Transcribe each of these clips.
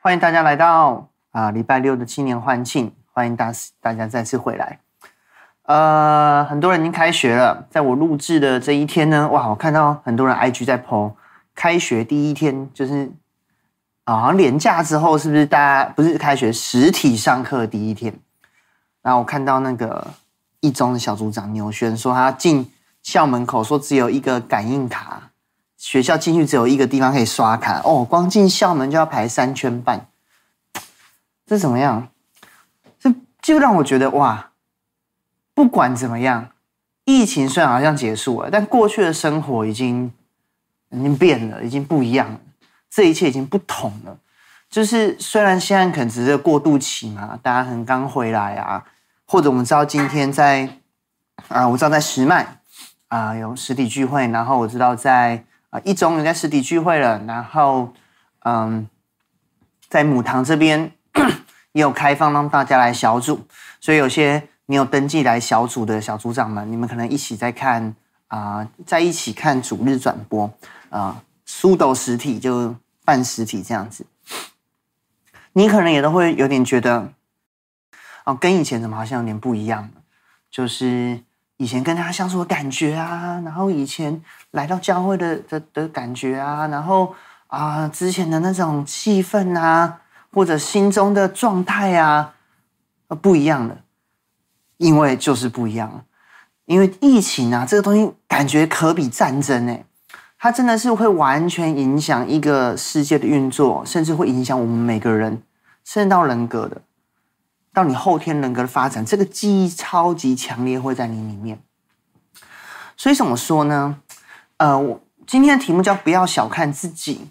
欢迎大家来到啊礼拜六的青年欢庆，欢迎大大家再次回来。呃，很多人已经开学了，在我录制的这一天呢，哇，我看到很多人 IG 在 po，开学第一天就是啊，好像连假之后是不是大家不是开学实体上课第一天？然后我看到那个一中的小组长牛轩说，他进校门口说只有一个感应卡。学校进去只有一个地方可以刷卡哦，光进校门就要排三圈半，这怎么样？这就让我觉得哇，不管怎么样，疫情虽然好像结束了，但过去的生活已经已经变了，已经不一样了，这一切已经不同了。就是虽然现在可能只是过渡期嘛，大家可能刚回来啊，或者我们知道今天在啊，我知道在石麦啊有实体聚会，然后我知道在。啊，一中有在实体聚会了，然后，嗯，在母堂这边 也有开放让大家来小组，所以有些没有登记来小组的小组长们，你们可能一起在看啊、在一起看主日转播啊，苏、呃、斗实体就办实体这样子，你可能也都会有点觉得，哦，跟以前怎么好像有点不一样，就是。以前跟他相处的感觉啊，然后以前来到教会的的的感觉啊，然后啊之前的那种气氛啊，或者心中的状态啊，呃不一样了，因为就是不一样，因为疫情啊这个东西感觉可比战争诶，它真的是会完全影响一个世界的运作，甚至会影响我们每个人，甚至到人格的。到你后天人格的发展，这个记忆超级强烈，会在你里面。所以怎么说呢？呃，我今天的题目叫“不要小看自己”。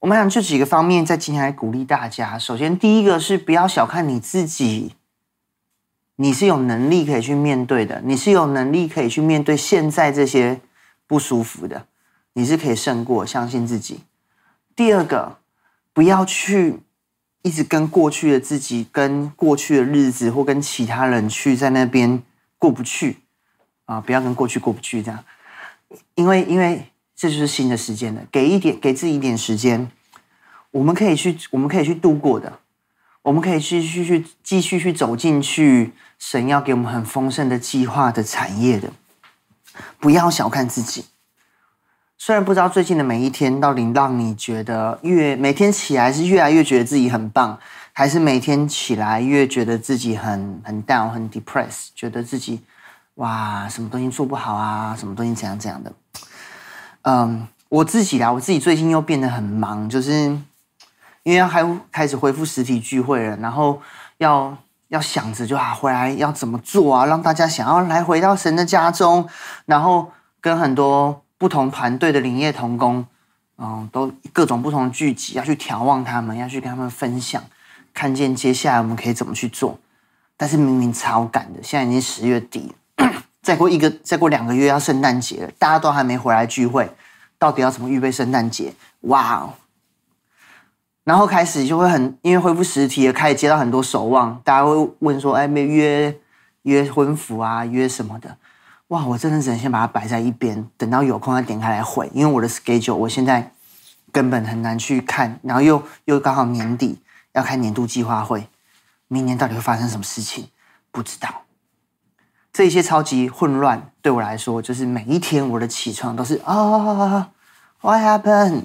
我们想这几个方面，在今天来鼓励大家。首先，第一个是不要小看你自己，你是有能力可以去面对的，你是有能力可以去面对现在这些不舒服的，你是可以胜过，相信自己。第二个，不要去。一直跟过去的自己、跟过去的日子，或跟其他人去在那边过不去。啊！不要跟过去过不去，这样，因为因为这就是新的时间了，给一点给自己一点时间，我们可以去，我们可以去度过的，我们可以继续去继续去走进去，神要给我们很丰盛的计划的产业的，不要小看自己。虽然不知道最近的每一天到底让你觉得越每天起来是越来越觉得自己很棒，还是每天起来越觉得自己很很 down 很 depressed，觉得自己哇什么东西做不好啊，什么东西怎样怎样的。嗯，我自己啦，我自己最近又变得很忙，就是因为要开开始恢复实体聚会了，然后要要想着就啊回来要怎么做啊，让大家想要来回到神的家中，然后跟很多。不同团队的林业同工，嗯，都各种不同聚集，要去眺望他们，要去跟他们分享，看见接下来我们可以怎么去做。但是明明超赶的，现在已经十月底了，再过一个，再过两个月要圣诞节了，大家都还没回来聚会，到底要怎么预备圣诞节？哇哦！然后开始就会很，因为恢复实体了，开始接到很多守望，大家会问说：“哎，没约约婚服啊，约什么的？”哇，我真的只能先把它摆在一边，等到有空再点开来回，因为我的 schedule 我现在根本很难去看，然后又又刚好年底要开年度计划会，明年到底会发生什么事情？不知道。这一切超级混乱，对我来说，就是每一天我的起床都是啊、oh，What happened？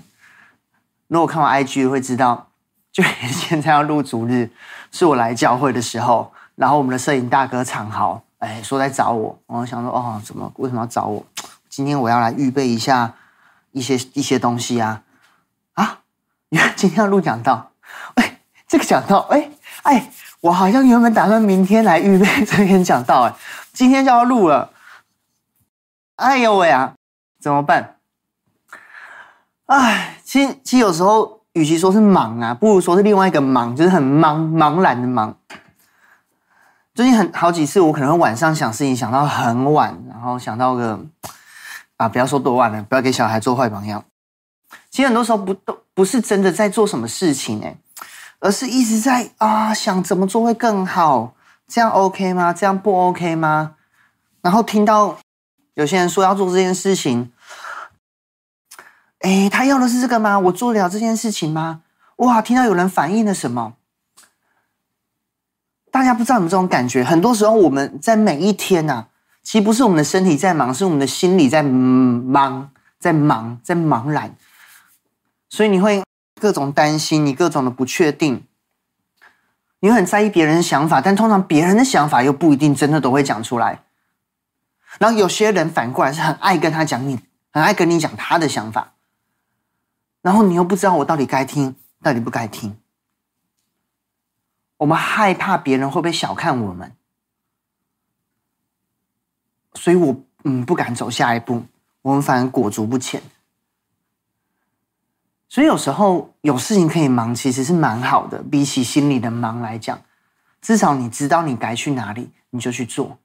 如果看我 IG 会知道，就 现在要录主日，是我来教会的时候，然后我们的摄影大哥长豪。哎，说来找我，我想说哦，怎么为什么要找我？今天我要来预备一下一些一些东西啊啊！原来今天要录讲道，哎，这个讲道，哎哎，我好像原本打算明天来预备这篇讲道，哎，今天就要录了，哎呦喂啊，怎么办？哎，其实其实有时候，与其说是忙啊，不如说是另外一个忙，就是很茫茫然的忙。最近很好几次，我可能会晚上想事情想到很晚，然后想到个啊，不要说多晚了，不要给小孩做坏榜样。其实很多时候不都不是真的在做什么事情哎，而是一直在啊想怎么做会更好，这样 OK 吗？这样不 OK 吗？然后听到有些人说要做这件事情，哎，他要的是这个吗？我做得了这件事情吗？哇，听到有人反映了什么？大家不知道有没有这种感觉？很多时候我们在每一天呐、啊，其实不是我们的身体在忙，是我们的心里在忙，在忙，在茫然。所以你会各种担心，你各种的不确定，你很在意别人的想法，但通常别人的想法又不一定真的都会讲出来。然后有些人反过来是很爱跟他讲你，很爱跟你讲他的想法，然后你又不知道我到底该听，到底不该听。我们害怕别人会不会小看我们，所以我嗯不敢走下一步，我们反而裹足不前。所以有时候有事情可以忙，其实是蛮好的，比起心里的忙来讲，至少你知道你该去哪里，你就去做。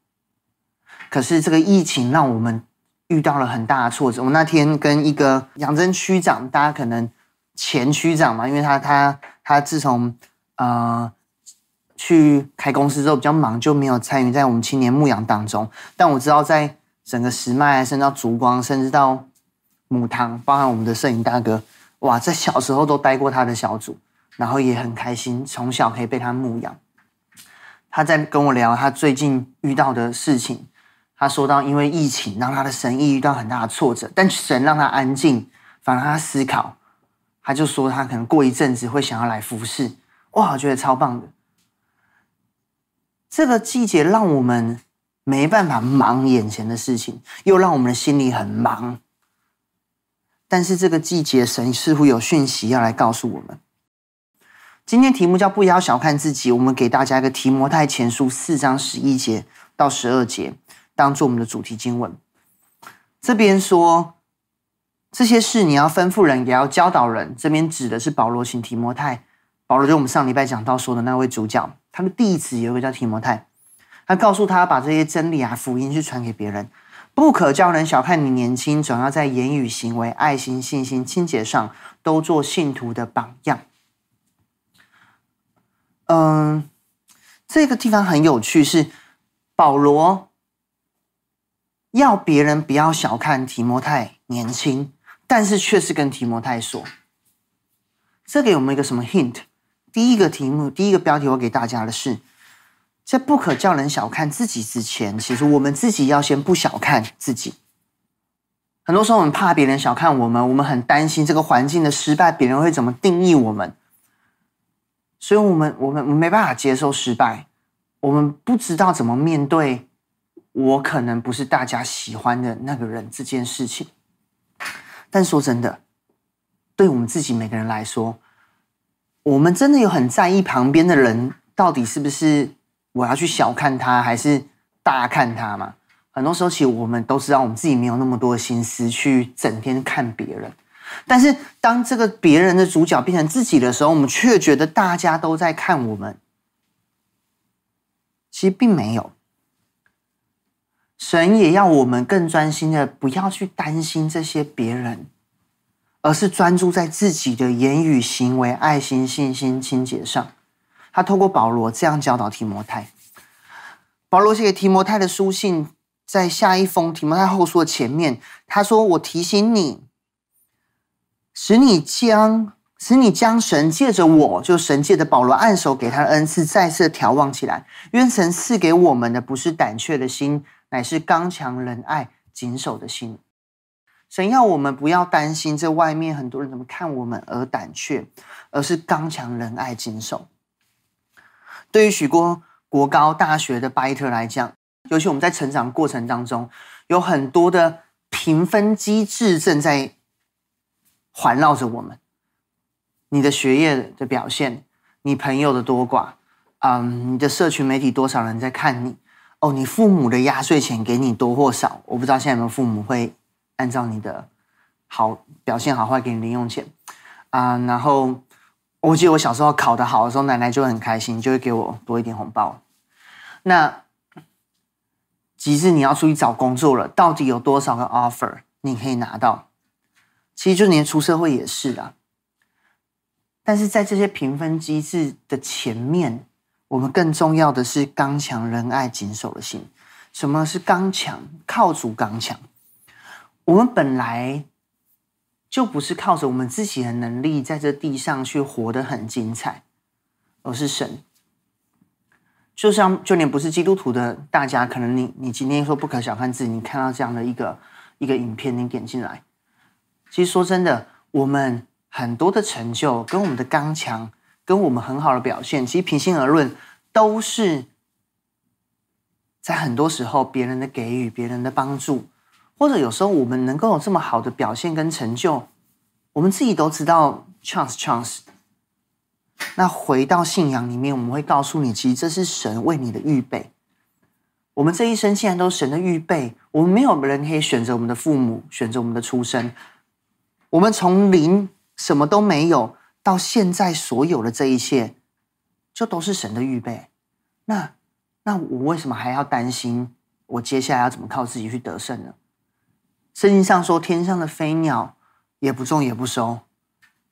可是这个疫情让我们遇到了很大的挫折。我那天跟一个杨真区长，大家可能前区长嘛，因为他他他自从呃去开公司之后比较忙，就没有参与在我们青年牧养当中。但我知道，在整个石脉，甚至到烛光，甚至到母堂，包含我们的摄影大哥，哇，在小时候都待过他的小组，然后也很开心，从小可以被他牧养。他在跟我聊他最近遇到的事情。他说到，因为疫情让他的生意遇到很大的挫折，但神让他安静，反而他思考。他就说他可能过一阵子会想要来服侍。哇，我觉得超棒的。这个季节让我们没办法忙眼前的事情，又让我们的心里很忙。但是这个季节，神似乎有讯息要来告诉我们。今天题目叫“不要小看自己”，我们给大家一个提摩太前书四章十一节到十二节。当做我们的主题经文，这边说这些事你要吩咐人，也要教导人。这边指的是保罗请提摩太，保罗就我们上礼拜讲到说的那位主角，他的弟子有一个叫提摩太，他告诉他把这些真理啊、福音去传给别人，不可叫人小看你年轻，总要在言语、行为、爱心、信心、清洁上都做信徒的榜样。嗯，这个地方很有趣，是保罗。要别人不要小看提摩太年轻，但是却是跟提摩太说，这给我们一个什么 hint？第一个题目，第一个标题，我给大家的是，在不可叫人小看自己之前，其实我们自己要先不小看自己。很多时候我们怕别人小看我们，我们很担心这个环境的失败，别人会怎么定义我们，所以我们我们没办法接受失败，我们不知道怎么面对。我可能不是大家喜欢的那个人，这件事情。但说真的，对我们自己每个人来说，我们真的有很在意旁边的人到底是不是我要去小看他，还是大看他吗？很多时候，其实我们都知道，我们自己没有那么多心思去整天看别人。但是，当这个别人的主角变成自己的时候，我们却觉得大家都在看我们。其实并没有。神也要我们更专心的，不要去担心这些别人，而是专注在自己的言语、行为、爱心、信心、清洁上。他透过保罗这样教导提摩太。保罗写给提摩太的书信，在下一封提摩太后书的前面，他说：“我提醒你，使你将使你将神借着我，就神借的保罗按手给他的恩赐，再次眺望起来。愿神赐给我们的不是胆怯的心。”乃是刚强仁爱谨守的心。神要我们不要担心这外面很多人怎么看我们而胆怯，而是刚强仁爱谨守。对于许多国高大学的拜特来讲，尤其我们在成长过程当中，有很多的评分机制正在环绕着我们。你的学业的表现，你朋友的多寡，嗯，你的社群媒体多少人在看你。哦，你父母的压岁钱给你多或少？我不知道现在有没有父母会按照你的好表现好坏给你零用钱啊。然后我记得我小时候考得好的时候，奶奶就很开心，就会给我多一点红包。那即使你要出去找工作了，到底有多少个 offer 你可以拿到？其实就连出社会也是的。但是在这些评分机制的前面。我们更重要的是刚强仁爱谨守的心。什么是刚强？靠主刚强。我们本来就不是靠着我们自己的能力在这地上去活得很精彩，而是神。就像就连不是基督徒的大家，可能你你今天说不可小看自己，你看到这样的一个一个影片，你点进来，其实说真的，我们很多的成就跟我们的刚强，跟我们很好的表现，其实平心而论，都是在很多时候别人的给予、别人的帮助，或者有时候我们能够有这么好的表现跟成就，我们自己都知道 chance chance。那回到信仰里面，我们会告诉你，其实这是神为你的预备。我们这一生既然都神的预备，我们没有人可以选择我们的父母，选择我们的出生。我们从零什么都没有到现在所有的这一切，就都是神的预备。那那我为什么还要担心我接下来要怎么靠自己去得胜呢？圣经上说，天上的飞鸟也不种也不收。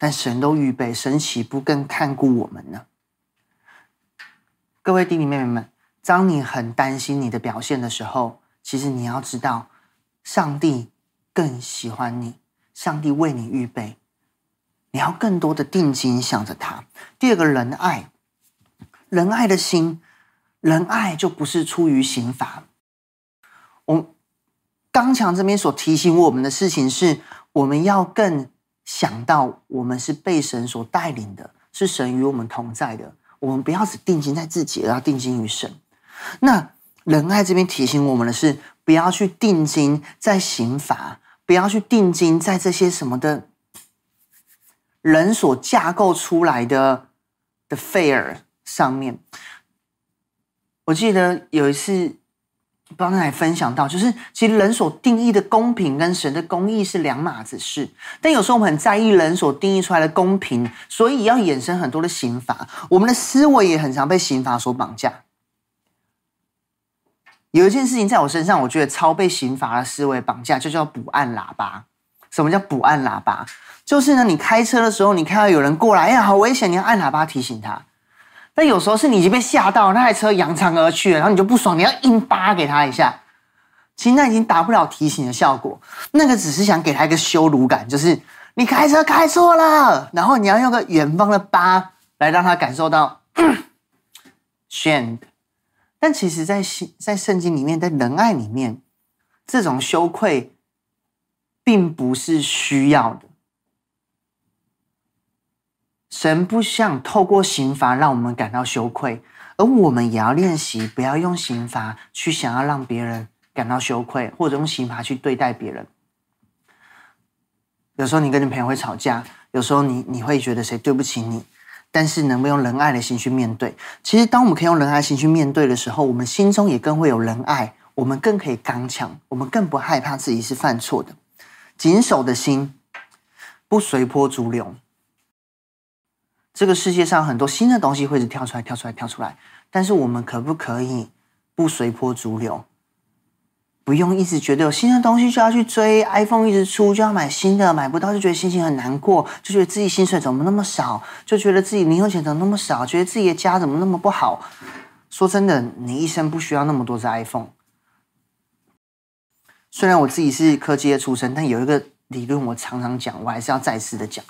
但神都预备，神岂不更看顾我们呢？各位弟弟妹妹们，当你很担心你的表现的时候，其实你要知道，上帝更喜欢你，上帝为你预备，你要更多的定睛想着他。第二个仁爱，仁爱的心，仁爱就不是出于刑罚。我刚强这边所提醒我们的事情是，我们要更。想到我们是被神所带领的，是神与我们同在的，我们不要只定睛在自己，而要定睛于神。那仁爱这边提醒我们的是，不要去定睛在刑罚，不要去定睛在这些什么的人所架构出来的的 fair 上面。我记得有一次。刚才分享到，就是其实人所定义的公平跟神的公义是两码子事。但有时候我们很在意人所定义出来的公平，所以要衍生很多的刑罚。我们的思维也很常被刑罚所绑架。有一件事情在我身上，我觉得超被刑罚的思维绑架，就叫不按喇叭。什么叫不按喇叭？就是呢，你开车的时候，你看到有人过来，哎呀，好危险，你要按喇叭提醒他。那有时候是你已经被吓到，那台车扬长而去了，然后你就不爽，你要硬扒给他一下。其实那已经达不了提醒的效果，那个只是想给他一个羞辱感，就是你开车开错了，然后你要用个远方的扒来让他感受到 shame。但其实在，在在圣经里面，在仁爱里面，这种羞愧并不是需要的。神不想透过刑罚让我们感到羞愧，而我们也要练习不要用刑罚去想要让别人感到羞愧，或者用刑罚去对待别人。有时候你跟你朋友会吵架，有时候你你会觉得谁对不起你，但是能不能用仁爱的心去面对？其实当我们可以用仁爱心去面对的时候，我们心中也更会有仁爱，我们更可以刚强，我们更不害怕自己是犯错的。谨守的心，不随波逐流。这个世界上很多新的东西会是跳出来、跳出来、跳出来，但是我们可不可以不随波逐流？不用一直觉得有新的东西就要去追，iPhone 一直出就要买新的，买不到就觉得心情很难过，就觉得自己薪水怎么那么少，就觉得自己零用钱怎么那么少，觉得自己的家怎么那么不好。说真的，你一生不需要那么多只 iPhone。虽然我自己是科技的出身，但有一个理论我常常讲，我还是要再次的讲。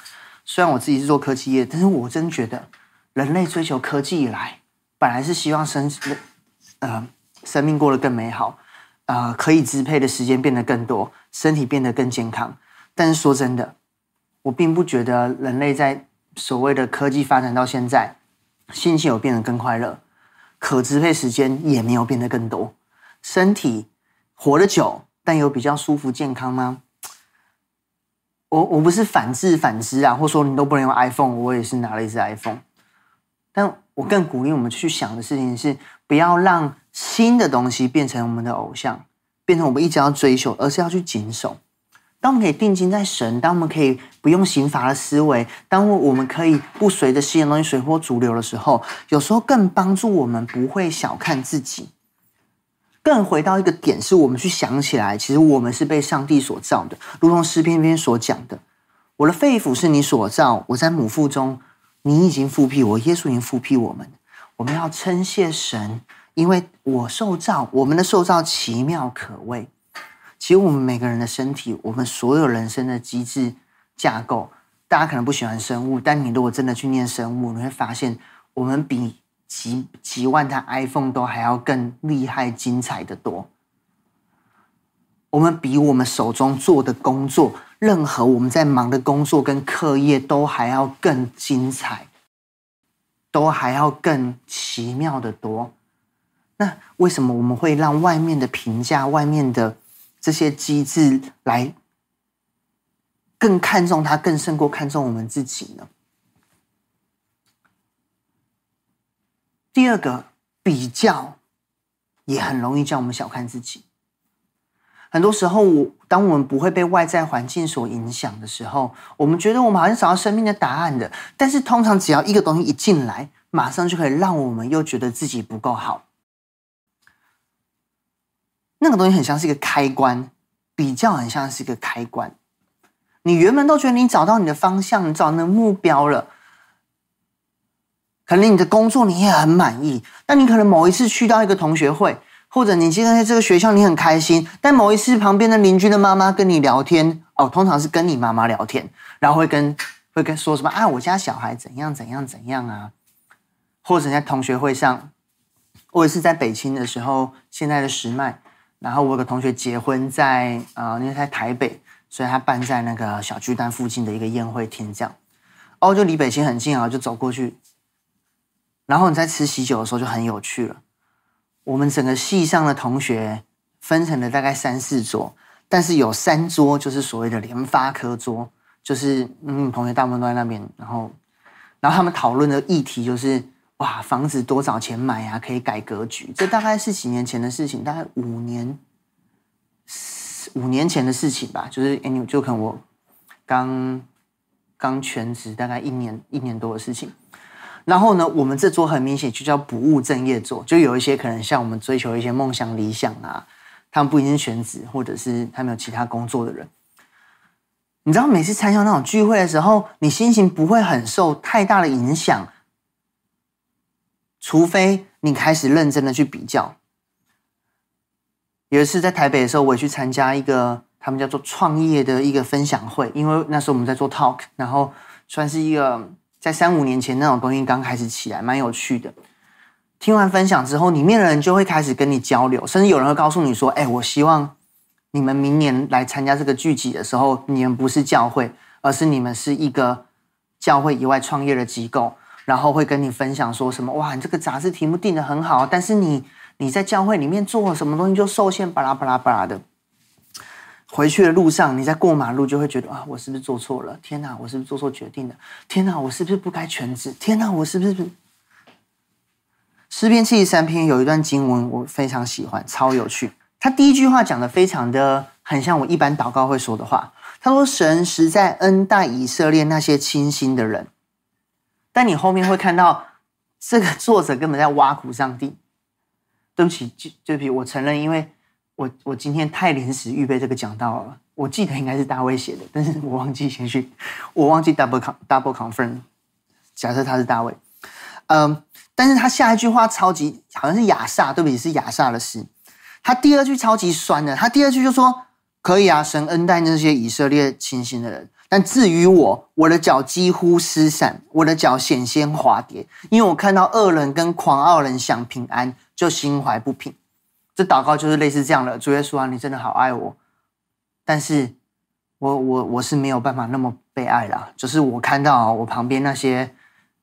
虽然我自己是做科技业，但是我真觉得，人类追求科技以来，本来是希望生呃生命过得更美好，呃可以支配的时间变得更多，身体变得更健康。但是说真的，我并不觉得人类在所谓的科技发展到现在，心情有变得更快乐，可支配时间也没有变得更多，身体活得久，但有比较舒服健康吗？我我不是反制反之啊，或说你都不能用 iPhone，我也是拿了一支 iPhone。但我更鼓励我们去想的事情是，不要让新的东西变成我们的偶像，变成我们一直要追求，而是要去谨守。当我们可以定睛在神，当我们可以不用刑罚的思维，当我们可以不随着新的东西随波逐流的时候，有时候更帮助我们不会小看自己。更回到一个点，是我们去想起来，其实我们是被上帝所造的，如同诗篇篇所讲的：“我的肺腑是你所造，我在母腹中，你已经复辟我，耶稣已经复辟我们。”我们要称谢神，因为我受造，我们的受造奇妙可畏。其实我们每个人的身体，我们所有人生的机制，架构。大家可能不喜欢生物，但你如果真的去念生物，你会发现我们比几几万台 iPhone 都还要更厉害、精彩的多。我们比我们手中做的工作，任何我们在忙的工作跟课业都还要更精彩，都还要更奇妙的多。那为什么我们会让外面的评价、外面的这些机制来？更看重他，更胜过看重我们自己呢？第二个比较，也很容易叫我们小看自己。很多时候，我当我们不会被外在环境所影响的时候，我们觉得我们好像找到生命的答案的。但是，通常只要一个东西一进来，马上就可以让我们又觉得自己不够好。那个东西很像是一个开关，比较很像是一个开关。你原本都觉得你找到你的方向，你找到那个目标了，可能你的工作你也很满意，但你可能某一次去到一个同学会，或者你今天在这个学校你很开心，但某一次旁边的邻居的妈妈跟你聊天，哦，通常是跟你妈妈聊天，然后会跟会跟说什么啊，我家小孩怎样怎样怎样啊，或者在同学会上，或者是在北青的时候，现在的时脉，然后我有个同学结婚在啊，那、呃、在台北。所以他办在那个小巨蛋附近的一个宴会厅，这样，哦，就离北京很近啊，就走过去。然后你在吃喜酒的时候就很有趣了。我们整个系上的同学分成了大概三四桌，但是有三桌就是所谓的联发科桌，就是嗯，同学大部分都在那边。然后，然后他们讨论的议题就是哇，房子多少钱买啊？可以改格局。这大概是几年前的事情，大概五年。五年前的事情吧，就是哎，你就可能我刚刚全职大概一年一年多的事情。然后呢，我们这桌很明显就叫不务正业桌，就有一些可能像我们追求一些梦想理想啊，他们不一定是全职，或者是他们有其他工作的人。你知道，每次参加那种聚会的时候，你心情不会很受太大的影响，除非你开始认真的去比较。有一次在台北的时候，我也去参加一个他们叫做创业的一个分享会，因为那时候我们在做 talk，然后算是一个在三五年前那种东西刚开始起来，蛮有趣的。听完分享之后，里面的人就会开始跟你交流，甚至有人会告诉你说：“哎，我希望你们明年来参加这个聚集的时候，你们不是教会，而是你们是一个教会以外创业的机构，然后会跟你分享说什么？哇，你这个杂志题目定得很好，但是你。”你在教会里面做了什么东西就受限，巴拉巴拉巴拉的。回去的路上，你在过马路就会觉得啊，我是不是做错了？天哪，我是不是做错决定了？天哪，我是不是不该全职？天哪，我是不是？诗篇七十三篇有一段经文我非常喜欢，超有趣。他第一句话讲的非常的很像我一般祷告会说的话。他说：“神实在恩待以色列那些清心的人。”但你后面会看到，这个作者根本在挖苦上帝。对不起，就对不起，我承认，因为我我今天太临时预备这个讲道了。我记得应该是大卫写的，但是我忘记先去，我忘记 double double confirm。假设他是大卫，嗯，但是他下一句话超级好像是亚萨，对不起，是亚萨的诗。他第二句超级酸的，他第二句就说：“可以啊，神恩待那些以色列清心的人，但至于我，我的脚几乎失散，我的脚险些滑跌，因为我看到恶人跟狂傲人享平安。”就心怀不平，这祷告就是类似这样的。主耶稣啊，你真的好爱我，但是我我我是没有办法那么被爱啦。就是我看到我旁边那些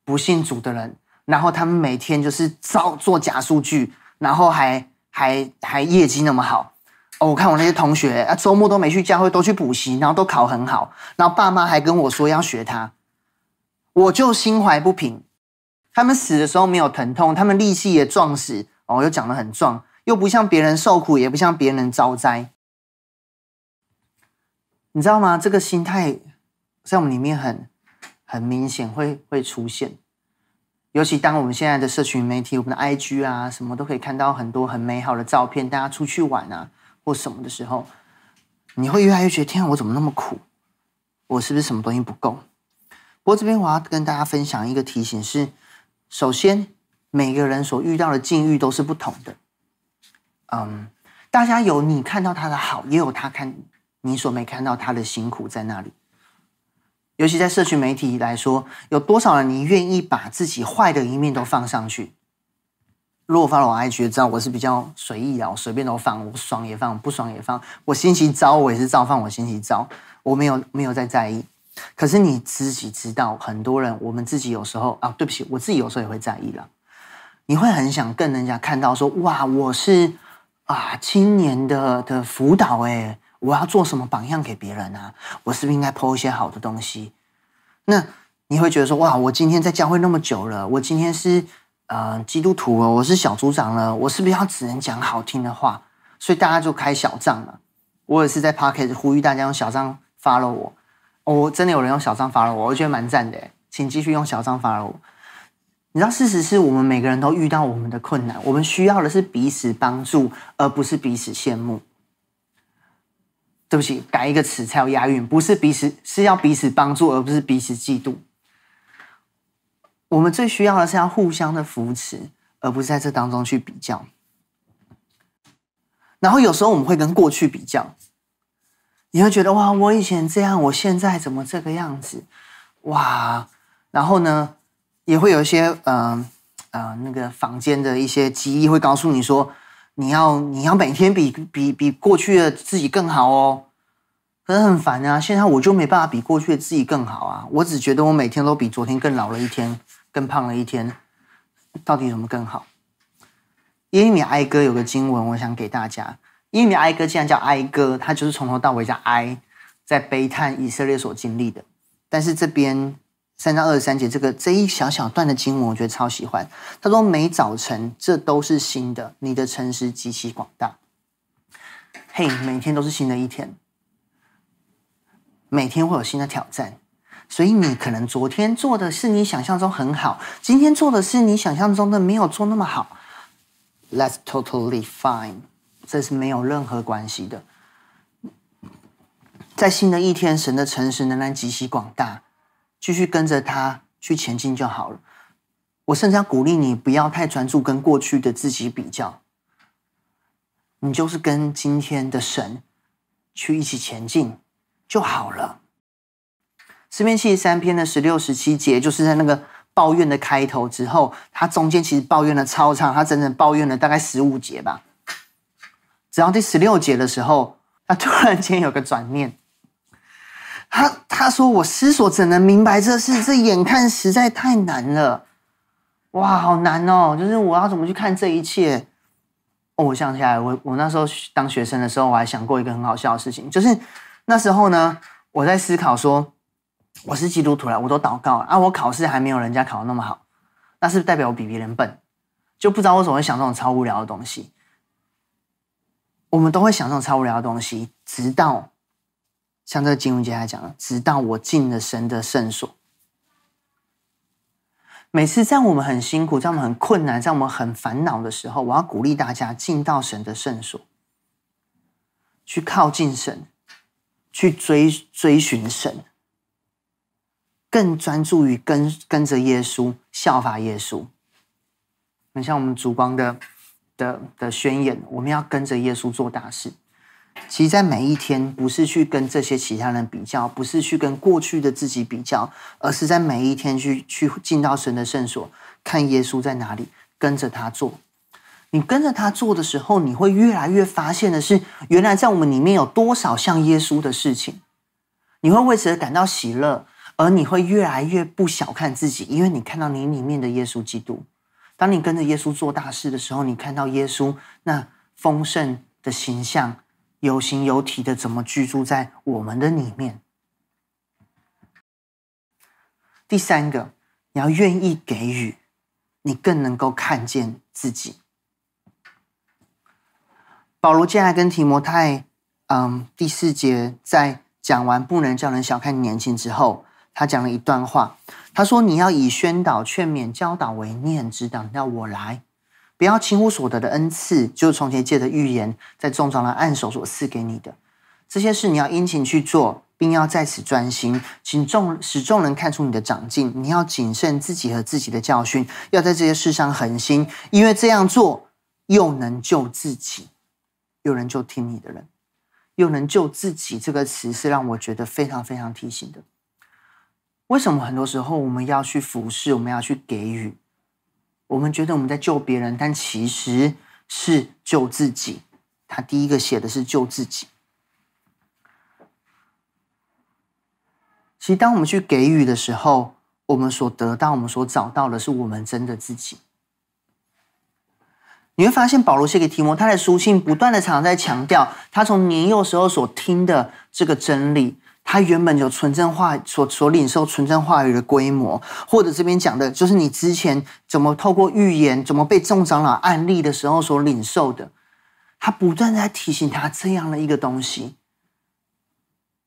不信主的人，然后他们每天就是造做假数据，然后还还还业绩那么好。哦，我看我那些同学啊，周末都没去教会，都去补习，然后都考很好，然后爸妈还跟我说要学他，我就心怀不平。他们死的时候没有疼痛，他们力气也壮实。哦，又讲得很壮，又不像别人受苦，也不像别人遭灾，你知道吗？这个心态在我们里面很很明显会会出现，尤其当我们现在的社群媒体，我们的 IG 啊，什么都可以看到很多很美好的照片，大家出去玩啊或什么的时候，你会越来越觉得，天啊，我怎么那么苦？我是不是什么东西不够？不过这边我要跟大家分享一个提醒是，首先。每个人所遇到的境遇都是不同的，嗯，大家有你看到他的好，也有他看你所没看到他的辛苦在那里。尤其在社群媒体来说，有多少人你愿意把自己坏的一面都放上去？如果发了我 IG，知道我是比较随意的，我随便都放，我爽也放，不爽也放。我心情糟，我也是照放我心情糟，我没有没有在在意。可是你自己知道，很多人，我们自己有时候啊，对不起，我自己有时候也会在意了。你会很想跟人家看到说，哇，我是啊青年的的辅导诶，我要做什么榜样给别人啊？我是不是应该 po 一些好的东西？那你会觉得说，哇，我今天在教会那么久了，我今天是呃基督徒了，我是小组长了，我是不是要只能讲好听的话？所以大家就开小账了。我也是在 Pocket 呼吁大家用小账 follow 我。我、哦、真的有人用小账发了我，我觉得蛮赞的，请继续用小账发了我。你知道，事实是我们每个人都遇到我们的困难，我们需要的是彼此帮助，而不是彼此羡慕。对不起，改一个词才有押韵，不是彼此，是要彼此帮助，而不是彼此嫉妒。我们最需要的是要互相的扶持，而不是在这当中去比较。然后有时候我们会跟过去比较。你会觉得哇，我以前这样，我现在怎么这个样子？哇，然后呢，也会有一些嗯呃，呃那个坊间的一些记忆会告诉你说，你要你要每天比比比过去的自己更好哦。可是很烦啊，现在我就没办法比过去的自己更好啊，我只觉得我每天都比昨天更老了一天，更胖了一天，到底怎么更好？耶利米哀歌有个经文，我想给大家。因为哀歌既然叫哀歌，他就是从头到尾在哀，在悲叹以色列所经历的。但是这边三章二十三节这个这一小小段的经文，我觉得超喜欢。他说：“每早晨，这都是新的，你的诚实极其广大。”嘿，每天都是新的一天，每天会有新的挑战。所以你可能昨天做的是你想象中很好，今天做的是你想象中的没有做那么好。That's totally fine。这是没有任何关系的。在新的一天，神的诚实仍然极其广大，继续跟着他去前进就好了。我甚至要鼓励你，不要太专注跟过去的自己比较，你就是跟今天的神去一起前进就好了。诗篇七十三篇的十六、十七节，就是在那个抱怨的开头之后，他中间其实抱怨了超长，他整整抱怨了大概十五节吧。直到第十六节的时候，他突然间有个转念，他他说：“我思索怎能明白这事？这眼看实在太难了，哇，好难哦！就是我要怎么去看这一切？”哦，我想起来，我我那时候当学生的时候，我还想过一个很好笑的事情，就是那时候呢，我在思考说，我是基督徒了，我都祷告啊，我考试还没有人家考得那么好，那是不是代表我比别人笨？就不知道为什么会想这种超无聊的东西。我们都会想这种超无聊的东西，直到像这个金文节来讲，直到我进了神的圣所。每次在我们很辛苦、在我们很困难、在我们很烦恼的时候，我要鼓励大家进到神的圣所，去靠近神，去追追寻神，更专注于跟跟着耶稣，效法耶稣。很像我们烛光的。的的宣言，我们要跟着耶稣做大事。其实，在每一天，不是去跟这些其他人比较，不是去跟过去的自己比较，而是在每一天去去进到神的圣所，看耶稣在哪里，跟着他做。你跟着他做的时候，你会越来越发现的是，原来在我们里面有多少像耶稣的事情。你会为此而感到喜乐，而你会越来越不小看自己，因为你看到你里面的耶稣基督。当你跟着耶稣做大事的时候，你看到耶稣那丰盛的形象，有形有体的怎么居住在我们的里面。第三个，你要愿意给予，你更能够看见自己。保罗接下来跟提摩太，嗯，第四节在讲完不能叫人小看你年轻之后，他讲了一段话。他说：“你要以宣导、劝勉、教导为念，直等到我来，不要轻忽所得的恩赐，就是从前借的预言，在众长老按手所赐给你的这些事，你要殷勤去做，并要在此专心，请众使众人看出你的长进。你要谨慎自己和自己的教训，要在这些事上恒心，因为这样做又能救自己，又能救听你的人，又能救自己。这个词是让我觉得非常非常提醒的。”为什么很多时候我们要去服侍，我们要去给予？我们觉得我们在救别人，但其实是救自己。他第一个写的是救自己。其实，当我们去给予的时候，我们所得到、我们所找到的是我们真的自己。你会发现，保罗写给提摩太的书信，不断的常常在强调，他从年幼时候所听的这个真理。他原本有纯正话所所领受纯正话语的规模，或者这边讲的就是你之前怎么透过预言，怎么被众长老案例的时候所领受的。他不断在提醒他这样的一个东西，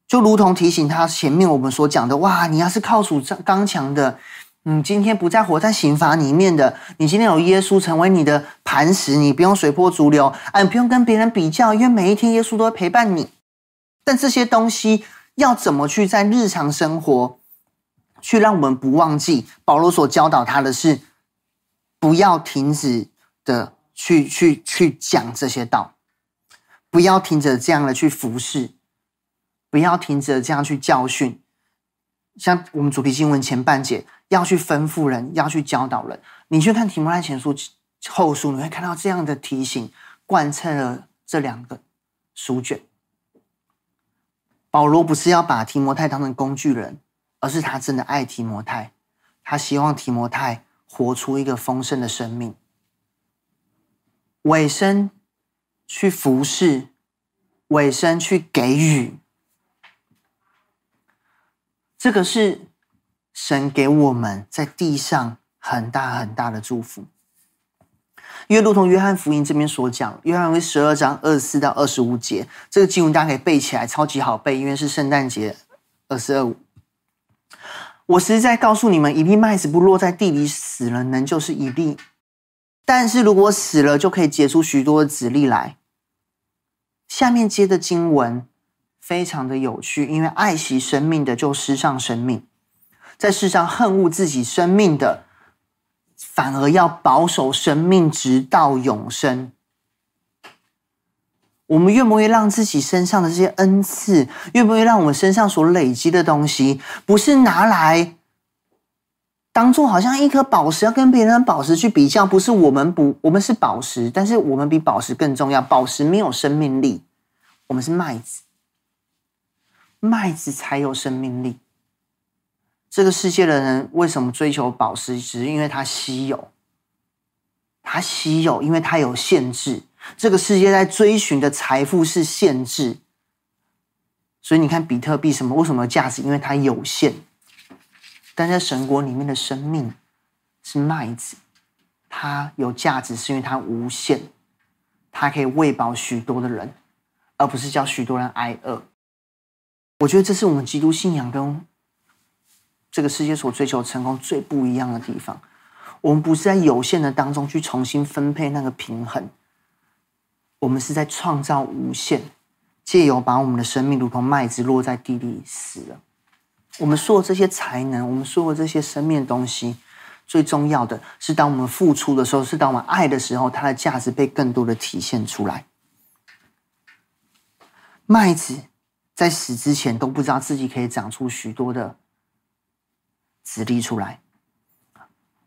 就如同提醒他前面我们所讲的：哇，你要是靠主刚强的，你今天不再活在刑罚里面的，你今天有耶稣成为你的磐石，你不用随波逐流，啊，你不用跟别人比较，因为每一天耶稣都会陪伴你。但这些东西。要怎么去在日常生活，去让我们不忘记保罗所教导他的是，不要停止的去去去讲这些道，不要停止这样的去服侍，不要停止这样去教训。像我们主题经文前半节，要去吩咐人，要去教导人。你去看提摩太前书后书，你会看到这样的提醒，贯彻了这两个书卷。保罗不是要把提摩太当成工具人，而是他真的爱提摩太，他希望提摩太活出一个丰盛的生命，委身去服侍，委身去给予，这个是神给我们在地上很大很大的祝福。因为如同约翰福音这边所讲，约翰福音十二章二十四到二十五节，这个经文大家可以背起来，超级好背，因为是圣诞节二四二五。我实在告诉你们，一粒麦子不落在地里死了，能就是一粒；但是如果死了，就可以结出许多的子粒来。下面接的经文非常的有趣，因为爱惜生命的就失丧生命，在世上恨恶自己生命的。反而要保守生命，直到永生。我们愿不愿意让自己身上的这些恩赐，愿不愿意让我们身上所累积的东西，不是拿来当做好像一颗宝石，要跟别人的宝石去比较？不是我们不，我们是宝石，但是我们比宝石更重要。宝石没有生命力，我们是麦子，麦子才有生命力。这个世界的人为什么追求宝石？只是因为它稀有，它稀有，因为它有限制。这个世界在追寻的财富是限制，所以你看比特币什么？为什么价值？因为它有限。但在神国里面的生命是麦子，它有价值是因为它无限，它可以喂饱许多的人，而不是叫许多人挨饿。我觉得这是我们基督信仰跟。这个世界所追求成功最不一样的地方，我们不是在有限的当中去重新分配那个平衡，我们是在创造无限，借由把我们的生命如同麦子落在地里死了。我们说的这些才能，我们说的这些生命的东西，最重要的是，当我们付出的时候，是当我们爱的时候，它的价值被更多的体现出来。麦子在死之前都不知道自己可以长出许多的。子立出来，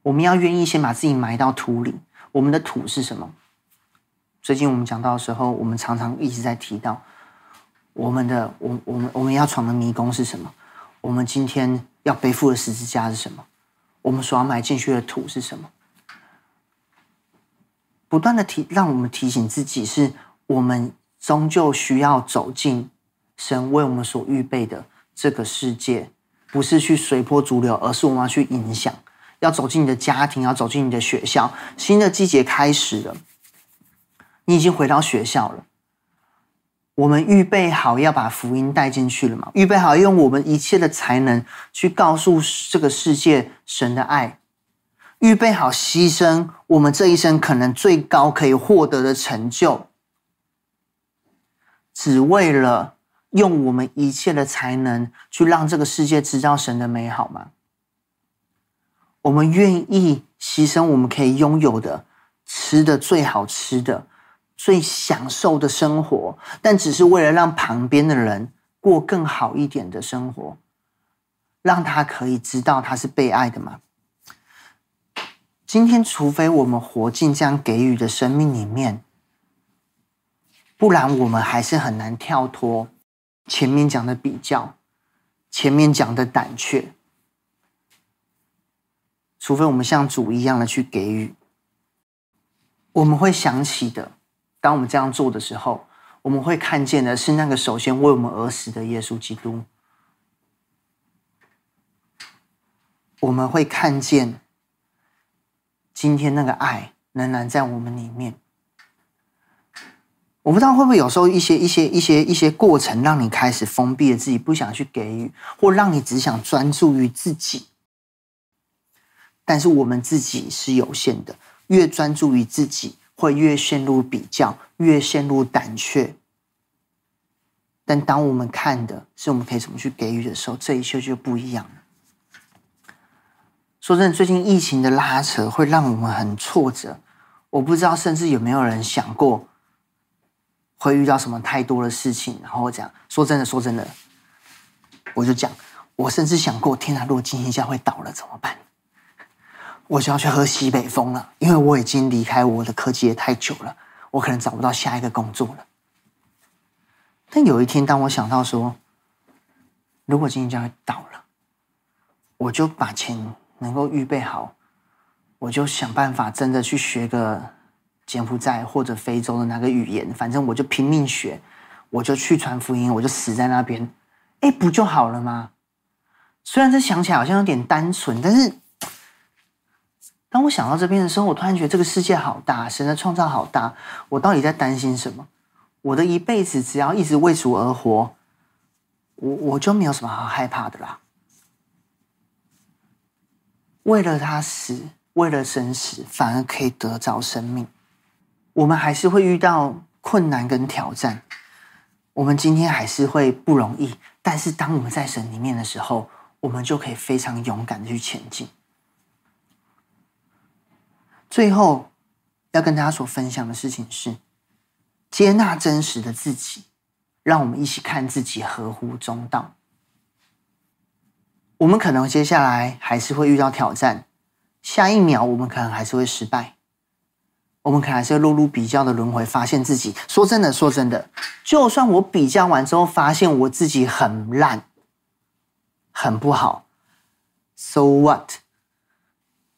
我们要愿意先把自己埋到土里。我们的土是什么？最近我们讲到的时候，我们常常一直在提到我们的，我我们我们要闯的迷宫是什么？我们今天要背负的十字架是什么？我们所要埋进去的土是什么？不断的提，让我们提醒自己，是我们终究需要走进神为我们所预备的这个世界。不是去随波逐流，而是我们要去影响，要走进你的家庭，要走进你的学校。新的季节开始了，你已经回到学校了。我们预备好要把福音带进去了吗？预备好用我们一切的才能去告诉这个世界神的爱，预备好牺牲我们这一生可能最高可以获得的成就，只为了。用我们一切的才能去让这个世界知道神的美好吗？我们愿意牺牲我们可以拥有的、吃的最好吃的、最享受的生活，但只是为了让旁边的人过更好一点的生活。让他可以知道他是被爱的吗？今天，除非我们活进这样给予的生命里面，不然我们还是很难跳脱前面讲的比较，前面讲的胆怯。除非我们像主一样的去给予，我们会想起的。当我们这样做的时候，我们会看见的是那个首先为我们而死的耶稣基督。我们会看见今天那个爱仍然在我们里面。我不知道会不会有时候一些一些一些一些过程，让你开始封闭了自己，不想去给予，或让你只想专注于自己。但是我们自己是有限的，越专注于自己，会越陷入比较，越陷入胆怯。但当我们看的是我们可以怎么去给予的时候，这一切就不一样了。说真的，最近疫情的拉扯会让我们很挫折。我不知道，甚至有没有人想过会遇到什么太多的事情，然后讲。说真的，说真的，我就讲，我甚至想过，天哪，如果经营一下会倒了怎么办？我就要去喝西北风了，因为我已经离开我的科技也太久了，我可能找不到下一个工作了。但有一天，当我想到说，如果经营家倒了，我就把钱能够预备好，我就想办法真的去学个柬埔寨或者非洲的那个语言，反正我就拼命学，我就去传福音，我就死在那边，哎，不就好了吗？虽然这想起来好像有点单纯，但是。当我想到这边的时候，我突然觉得这个世界好大，神的创造好大。我到底在担心什么？我的一辈子只要一直为主而活，我我就没有什么好害怕的啦。为了他死，为了生死，反而可以得着生命。我们还是会遇到困难跟挑战，我们今天还是会不容易。但是当我们在神里面的时候，我们就可以非常勇敢的去前进。最后要跟大家所分享的事情是，接纳真实的自己，让我们一起看自己合乎中道。我们可能接下来还是会遇到挑战，下一秒我们可能还是会失败，我们可能还是会落入比较的轮回，发现自己。说真的，说真的，就算我比较完之后发现我自己很烂，很不好，So what？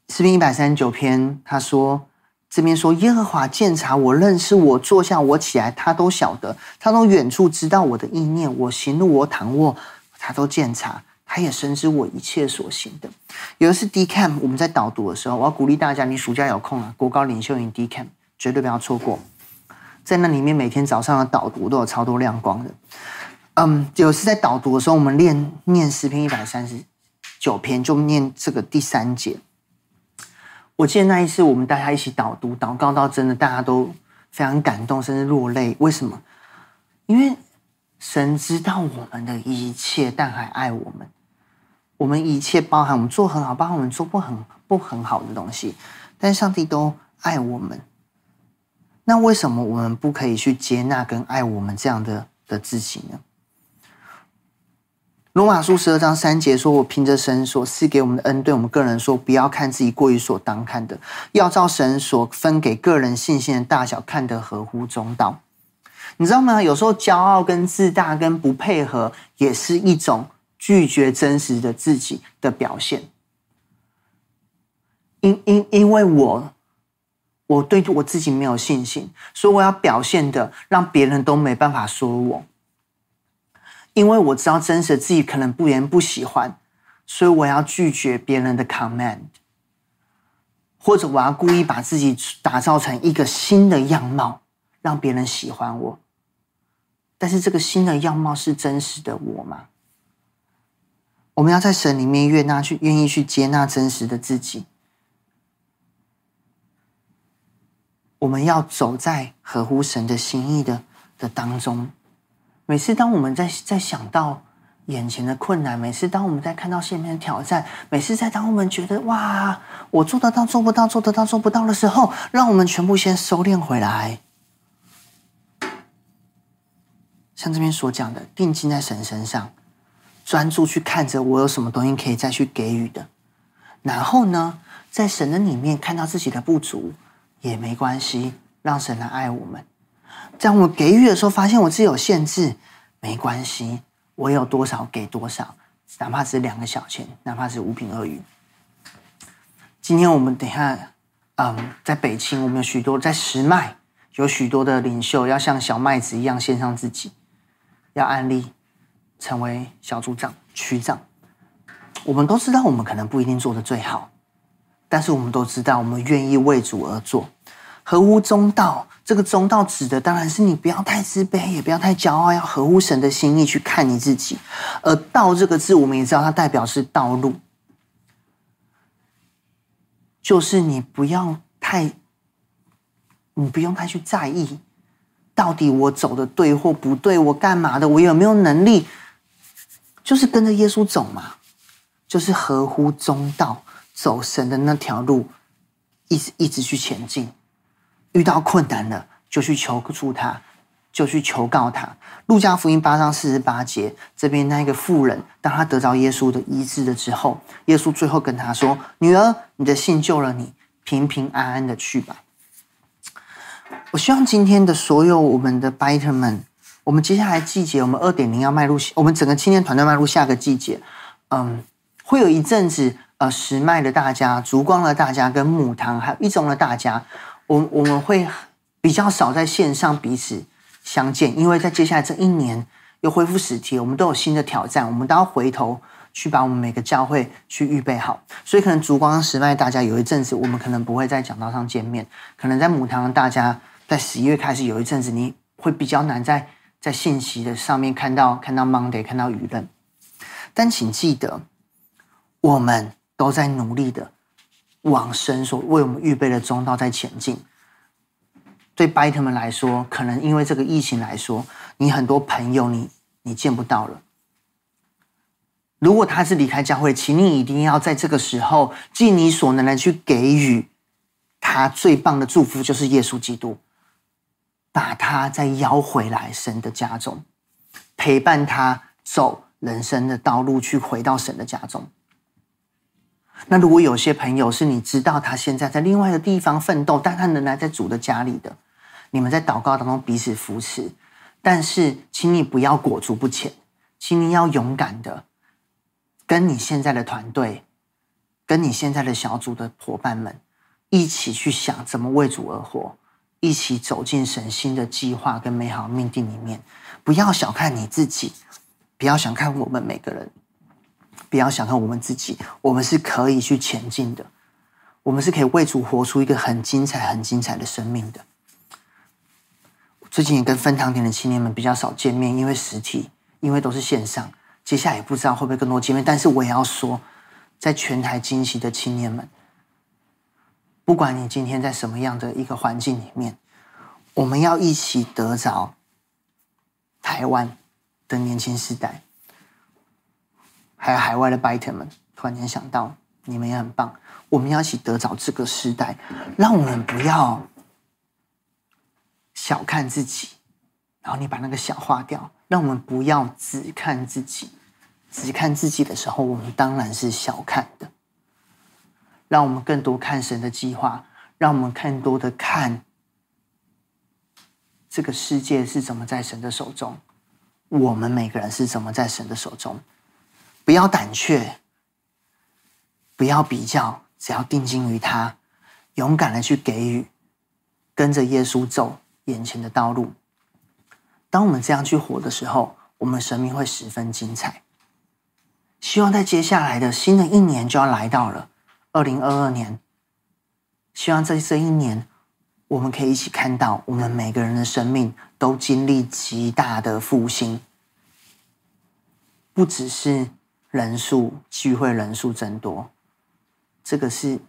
诗篇一百三十九篇，他说：“这边说耶和华鉴察我，认识我，坐下我起来，他都晓得，他从远处知道我的意念，我行路我躺卧，他都鉴察，他也深知我一切所行的。”有一次 D Camp 我们在导读的时候，我要鼓励大家，你暑假有空啊，国高领袖营 D Camp 绝对不要错过，在那里面每天早上的导读都有超多亮光的。嗯，有一次在导读的时候，我们练念诗篇一百三十九篇，就念这个第三节。我记得那一次，我们大家一起导读、祷告到真的大家都非常感动，甚至落泪。为什么？因为神知道我们的一切，但还爱我们。我们一切包含我们做很好，包含我们做不很不很好的东西，但上帝都爱我们。那为什么我们不可以去接纳跟爱我们这样的的自己呢？罗马书十二章三节说：“我凭着神所赐给我们的恩，对我们个人说，不要看自己过于所当看的，要照神所分给个人信心的大小，看得合乎中道。”你知道吗？有时候骄傲跟自大跟不配合，也是一种拒绝真实的自己的表现。因因因为我我对我自己没有信心，所以我要表现的让别人都没办法说我。因为我知道真实的自己可能不言不喜欢，所以我要拒绝别人的 command，或者我要故意把自己打造成一个新的样貌，让别人喜欢我。但是这个新的样貌是真实的我吗？我们要在神里面悦纳去愿意去接纳真实的自己。我们要走在合乎神的心意的的当中。每次当我们在在想到眼前的困难，每次当我们在看到前面的挑战，每次在当我们觉得哇，我做得到做不到，做得到做不到的时候，让我们全部先收敛回来。像这边所讲的，定睛在神身上，专注去看着我有什么东西可以再去给予的。然后呢，在神的里面看到自己的不足也没关系，让神来爱我们。在我们给予的时候，发现我自己有限制，没关系，我有多少给多少，哪怕只是两个小钱，哪怕是五饼二鱼。今天我们等一下，嗯，在北青，我们有许多在石麦，有许多的领袖要像小麦子一样献上自己，要按立成为小组长、区长。我们都知道，我们可能不一定做得最好，但是我们都知道，我们愿意为主而做，合乎中道。这个中道指的当然是你不要太自卑，也不要太骄傲，要合乎神的心意去看你自己。而道这个字，我们也知道，它代表是道路。就是你不要太，你不用太去在意，到底我走的对或不对，我干嘛的，我有没有能力，就是跟着耶稣走嘛，就是合乎中道，走神的那条路，一直一直去前进。遇到困难了，就去求助他。就去求告他。路加福音八章四十八节，这边那个妇人，当他得到耶稣的医治了之后，耶稣最后跟他说：“女儿，你的信救了你，平平安安的去吧。”我希望今天的所有我们的掰头们，我们接下来季节，我们二点零要迈入，我们整个青年团队迈入下个季节。嗯，会有一阵子，呃，石麦的大家、烛光的大家跟母堂还有一中的大家，我我们会比较少在线上彼此。相见，因为在接下来这一年又恢复实体，我们都有新的挑战，我们都要回头去把我们每个教会去预备好。所以可能烛光石麦大家有一阵子，我们可能不会在讲道上见面，可能在母堂大家在十一月开始有一阵子，你会比较难在在信息的上面看到看到 Monday 看到舆论。但请记得，我们都在努力的往神所为我们预备的中道在前进。对 Bite 们来说，可能因为这个疫情来说，你很多朋友你你见不到了。如果他是离开教会，请你一定要在这个时候尽你所能的去给予他最棒的祝福，就是耶稣基督，把他再邀回来神的家中，陪伴他走人生的道路，去回到神的家中。那如果有些朋友是你知道他现在在另外一个地方奋斗，但他仍然在主的家里的。你们在祷告当中彼此扶持，但是请你不要裹足不前，请你要勇敢的跟你现在的团队、跟你现在的小组的伙伴们一起去想怎么为主而活，一起走进神新的计划跟美好命定里面。不要小看你自己，不要小看我们每个人，不要小看我们自己，我们是可以去前进的，我们是可以为主活出一个很精彩、很精彩的生命的。最近也跟分堂点的青年们比较少见面，因为实体，因为都是线上。接下来也不知道会不会更多见面，但是我也要说，在全台惊喜的青年们，不管你今天在什么样的一个环境里面，我们要一起得着台湾的年轻世代，还有海外的 Biter 们。突然间想到，你们也很棒，我们要一起得着这个时代，让我们不要。小看自己，然后你把那个小划掉，让我们不要只看自己。只看自己的时候，我们当然是小看的。让我们更多看神的计划，让我们更多的看这个世界是怎么在神的手中，我们每个人是怎么在神的手中。不要胆怯，不要比较，只要定睛于他，勇敢的去给予，跟着耶稣走。眼前的道路，当我们这样去活的时候，我们生命会十分精彩。希望在接下来的新的一年就要来到了，二零二二年。希望在这一年，我们可以一起看到，我们每个人的生命都经历极大的复兴，不只是人数聚会人数增多，这个是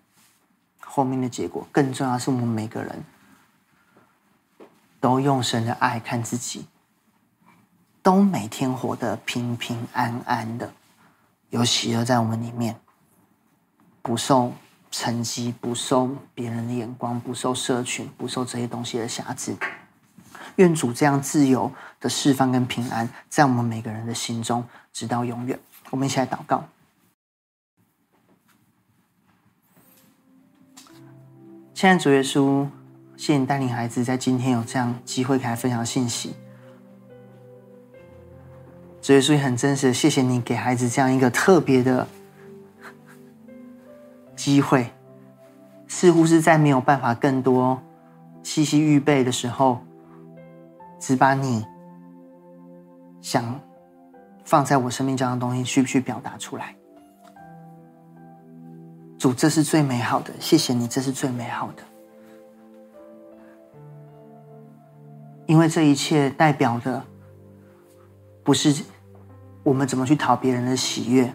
后面的结果，更重要是我们每个人。都用神的爱看自己，都每天活得平平安安的，有喜乐在我们里面，不受成绩，不受别人的眼光，不受社群，不受这些东西的辖制。愿主这样自由的释放跟平安，在我们每个人的心中，直到永远。我们一起来祷告。亲爱的主耶稣，谢谢你带领孩子在今天有这样机会给他分享信息。主耶稣也很真实的谢谢你给孩子这样一个特别的机会。似乎是在没有办法更多细细预备的时候，只把你想放在我生命中的东西去去表达出来。主，这是最美好的，谢谢你，这是最美好的，因为这一切代表的不是我们怎么去讨别人的喜悦，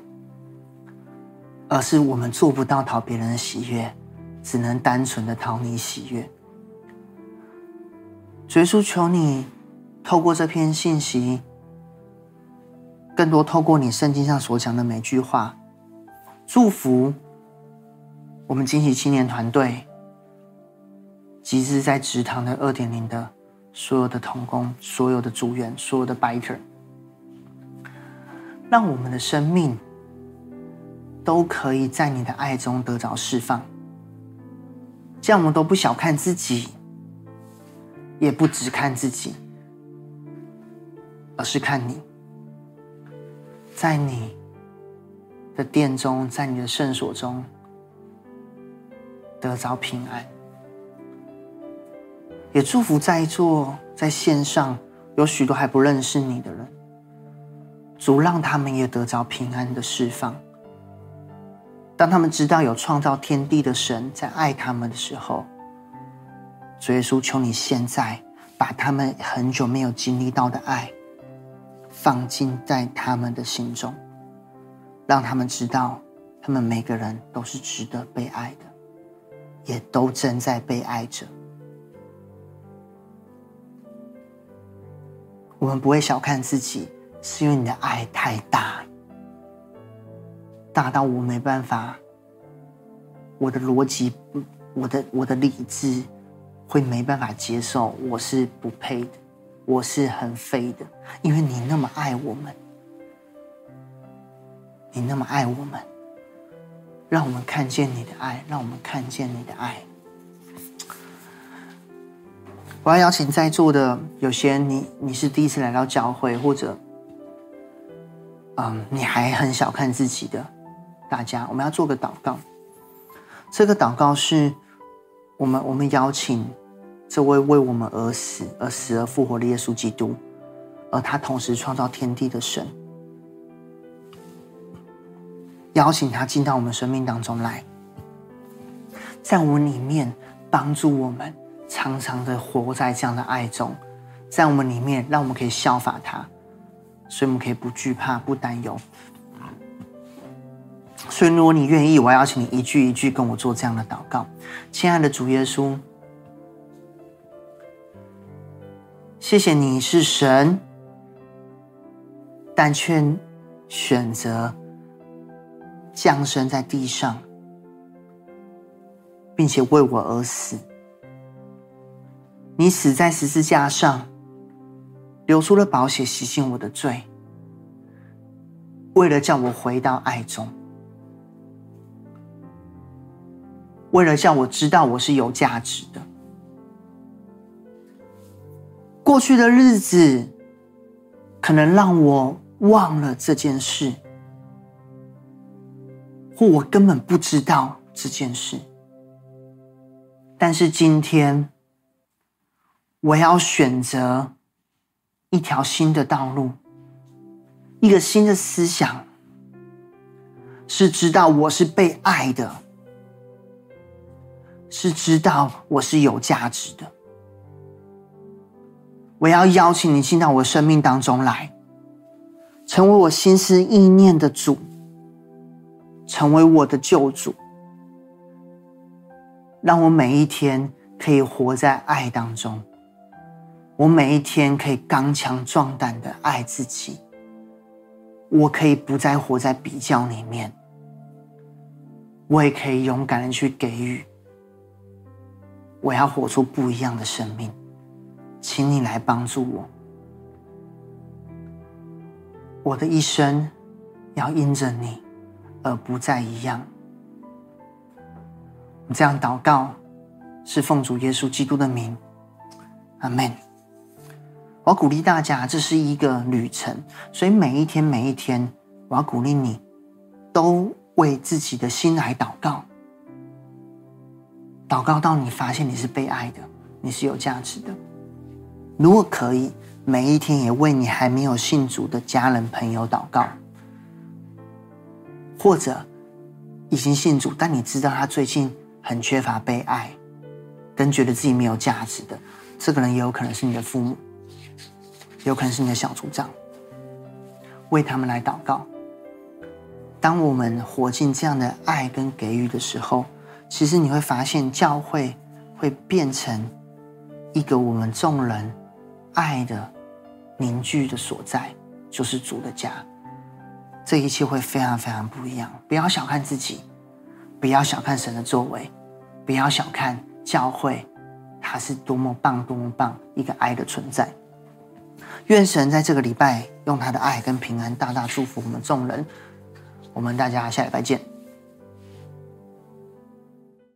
而是我们做不到讨别人的喜悦。只能单纯的讨你喜悦，耶稣求你透过这篇信息，更多透过你圣经上所讲的每句话，祝福我们惊喜青年团队，及至在职堂的二点零的所有的同工、所有的组员、所有的 biker，让我们的生命都可以在你的爱中得着释放。这样我们都不小看自己，也不只看自己，而是看你，在你的殿中，在你的圣所中得着平安。也祝福在座在线上有许多还不认识你的人，主让他们也得着平安的释放。当他们知道有创造天地的神在爱他们的时候，主耶稣，求你现在把他们很久没有经历到的爱放进在他们的心中，让他们知道，他们每个人都是值得被爱的，也都正在被爱着。我们不会小看自己，是因为你的爱太大。大到我没办法，我的逻辑，我的我的理智会没办法接受，我是不配的，我是很废的，因为你那么爱我们，你那么爱我们，让我们看见你的爱，让我们看见你的爱。我要邀请在座的有些，你你是第一次来到教会，或者，嗯，你还很小看自己的。大家，我们要做个祷告。这个祷告是我们我们邀请这位为我们而死而死而复活的耶稣基督，而他同时创造天地的神，邀请他进到我们生命当中来，在我们里面帮助我们，常常的活在这样的爱中，在我们里面让我们可以效法他，所以我们可以不惧怕、不担忧。所以，如果你愿意，我要邀请你一句一句跟我做这样的祷告。亲爱的主耶稣，谢谢你是神，但却选择降生在地上，并且为我而死。你死在十字架上，流出了宝血，洗净我的罪，为了叫我回到爱中。为了叫我知道我是有价值的，过去的日子可能让我忘了这件事，或我根本不知道这件事。但是今天，我要选择一条新的道路，一个新的思想，是知道我是被爱的。是知道我是有价值的，我要邀请你进到我生命当中来，成为我心思意念的主，成为我的救主，让我每一天可以活在爱当中，我每一天可以刚强壮胆的爱自己，我可以不再活在比较里面，我也可以勇敢的去给予。我要活出不一样的生命，请你来帮助我。我的一生要因着你而不再一样。你这样祷告，是奉主耶稣基督的名，阿门。我鼓励大家，这是一个旅程，所以每一天每一天，我要鼓励你，都为自己的心来祷告，祷告到你发现你是被爱的，你是有价值的。如果可以。每一天也为你还没有信主的家人朋友祷告，或者已经信主，但你知道他最近很缺乏被爱，跟觉得自己没有价值的，这个人也有可能是你的父母，有可能是你的小组长，为他们来祷告。当我们活进这样的爱跟给予的时候，其实你会发现教会会变成一个我们众人爱的。凝聚的所在就是主的家，这一切会非常非常不一样。不要小看自己，不要小看神的作为，不要小看教会，它是多么棒、多么棒一个爱的存在。愿神在这个礼拜用他的爱跟平安大大祝福我们众人。我们大家下礼拜见。